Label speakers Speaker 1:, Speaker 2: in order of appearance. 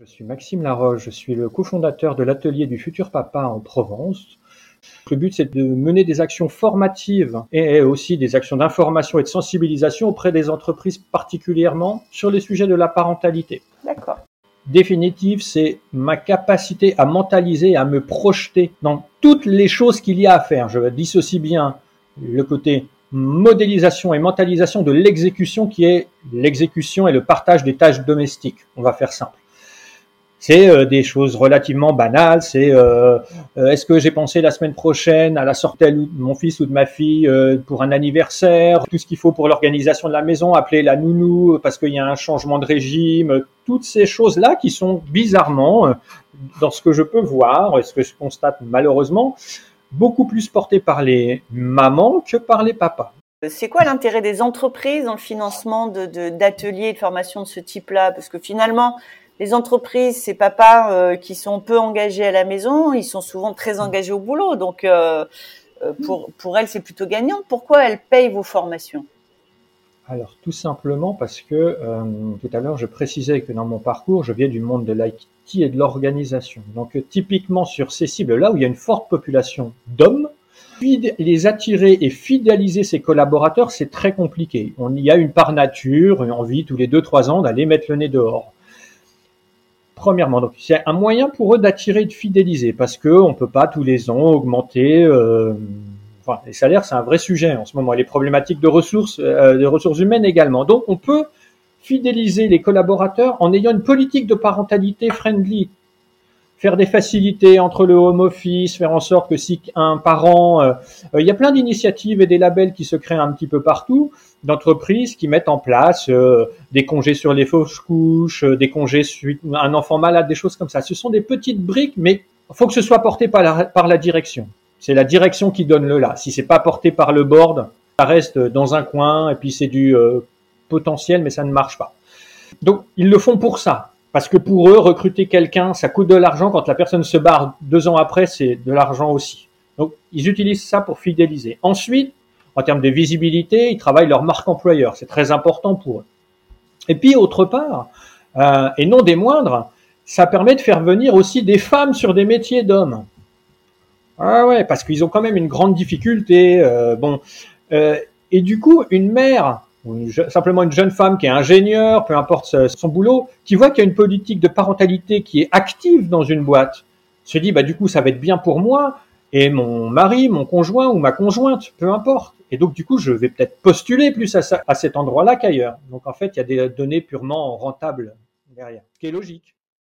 Speaker 1: Je suis Maxime Laroche, je suis le cofondateur de l'atelier du futur papa en Provence. Le but, c'est de mener des actions formatives et aussi des actions d'information et de sensibilisation auprès des entreprises, particulièrement sur les sujets de la parentalité.
Speaker 2: D'accord.
Speaker 1: Définitive, c'est ma capacité à mentaliser, à me projeter dans toutes les choses qu'il y a à faire. Je dissocie bien le côté modélisation et mentalisation de l'exécution qui est l'exécution et le partage des tâches domestiques. On va faire simple. C'est euh, des choses relativement banales. C'est euh, euh, est-ce que j'ai pensé la semaine prochaine à la sortie de mon fils ou de ma fille pour un anniversaire, tout ce qu'il faut pour l'organisation de la maison, appeler la nounou parce qu'il y a un changement de régime, toutes ces choses-là qui sont bizarrement, dans ce que je peux voir et ce que je constate malheureusement, beaucoup plus portées par les mamans que par les papas.
Speaker 2: C'est quoi l'intérêt des entreprises dans le financement d'ateliers de, de formation de ce type-là? Parce que finalement, les entreprises, ces papas euh, qui sont peu engagés à la maison, ils sont souvent très engagés au boulot. Donc, euh, euh, pour, pour elles, c'est plutôt gagnant. Pourquoi elles payent vos formations?
Speaker 1: Alors tout simplement parce que tout à l'heure je précisais que dans mon parcours je viens du monde de l'IT et de l'organisation. Donc typiquement sur ces cibles-là où il y a une forte population d'hommes, les attirer et fidéliser ses collaborateurs c'est très compliqué. On y a une part nature, une envie tous les deux trois ans d'aller mettre le nez dehors. Premièrement, donc c'est un moyen pour eux d'attirer et de fidéliser parce que on peut pas tous les ans augmenter. Euh, les salaires, c'est un vrai sujet en ce moment. Les problématiques de ressources, euh, de ressources humaines également. Donc, on peut fidéliser les collaborateurs en ayant une politique de parentalité friendly, faire des facilités entre le home office, faire en sorte que si un parent, euh, il y a plein d'initiatives et des labels qui se créent un petit peu partout d'entreprises qui mettent en place euh, des congés sur les fausses couches, euh, des congés suite un enfant malade, des choses comme ça. Ce sont des petites briques, mais faut que ce soit porté par la, par la direction. C'est la direction qui donne le là. Si c'est pas porté par le board, ça reste dans un coin et puis c'est du euh, potentiel, mais ça ne marche pas. Donc ils le font pour ça. Parce que pour eux, recruter quelqu'un, ça coûte de l'argent. Quand la personne se barre deux ans après, c'est de l'argent aussi. Donc, ils utilisent ça pour fidéliser. Ensuite, en termes de visibilité, ils travaillent leur marque employeur. C'est très important pour eux. Et puis, autre part, euh, et non des moindres, ça permet de faire venir aussi des femmes sur des métiers d'hommes. Ah ouais, parce qu'ils ont quand même une grande difficulté. Euh, bon, euh, et du coup, une mère ou simplement une jeune femme qui est ingénieure, peu importe son boulot, qui voit qu'il y a une politique de parentalité qui est active dans une boîte, se dit bah du coup ça va être bien pour moi et mon mari, mon conjoint ou ma conjointe, peu importe. Et donc, du coup, je vais peut-être postuler plus à, à cet endroit-là qu'ailleurs. Donc, en fait, il y a des données purement rentables derrière, ce qui est logique.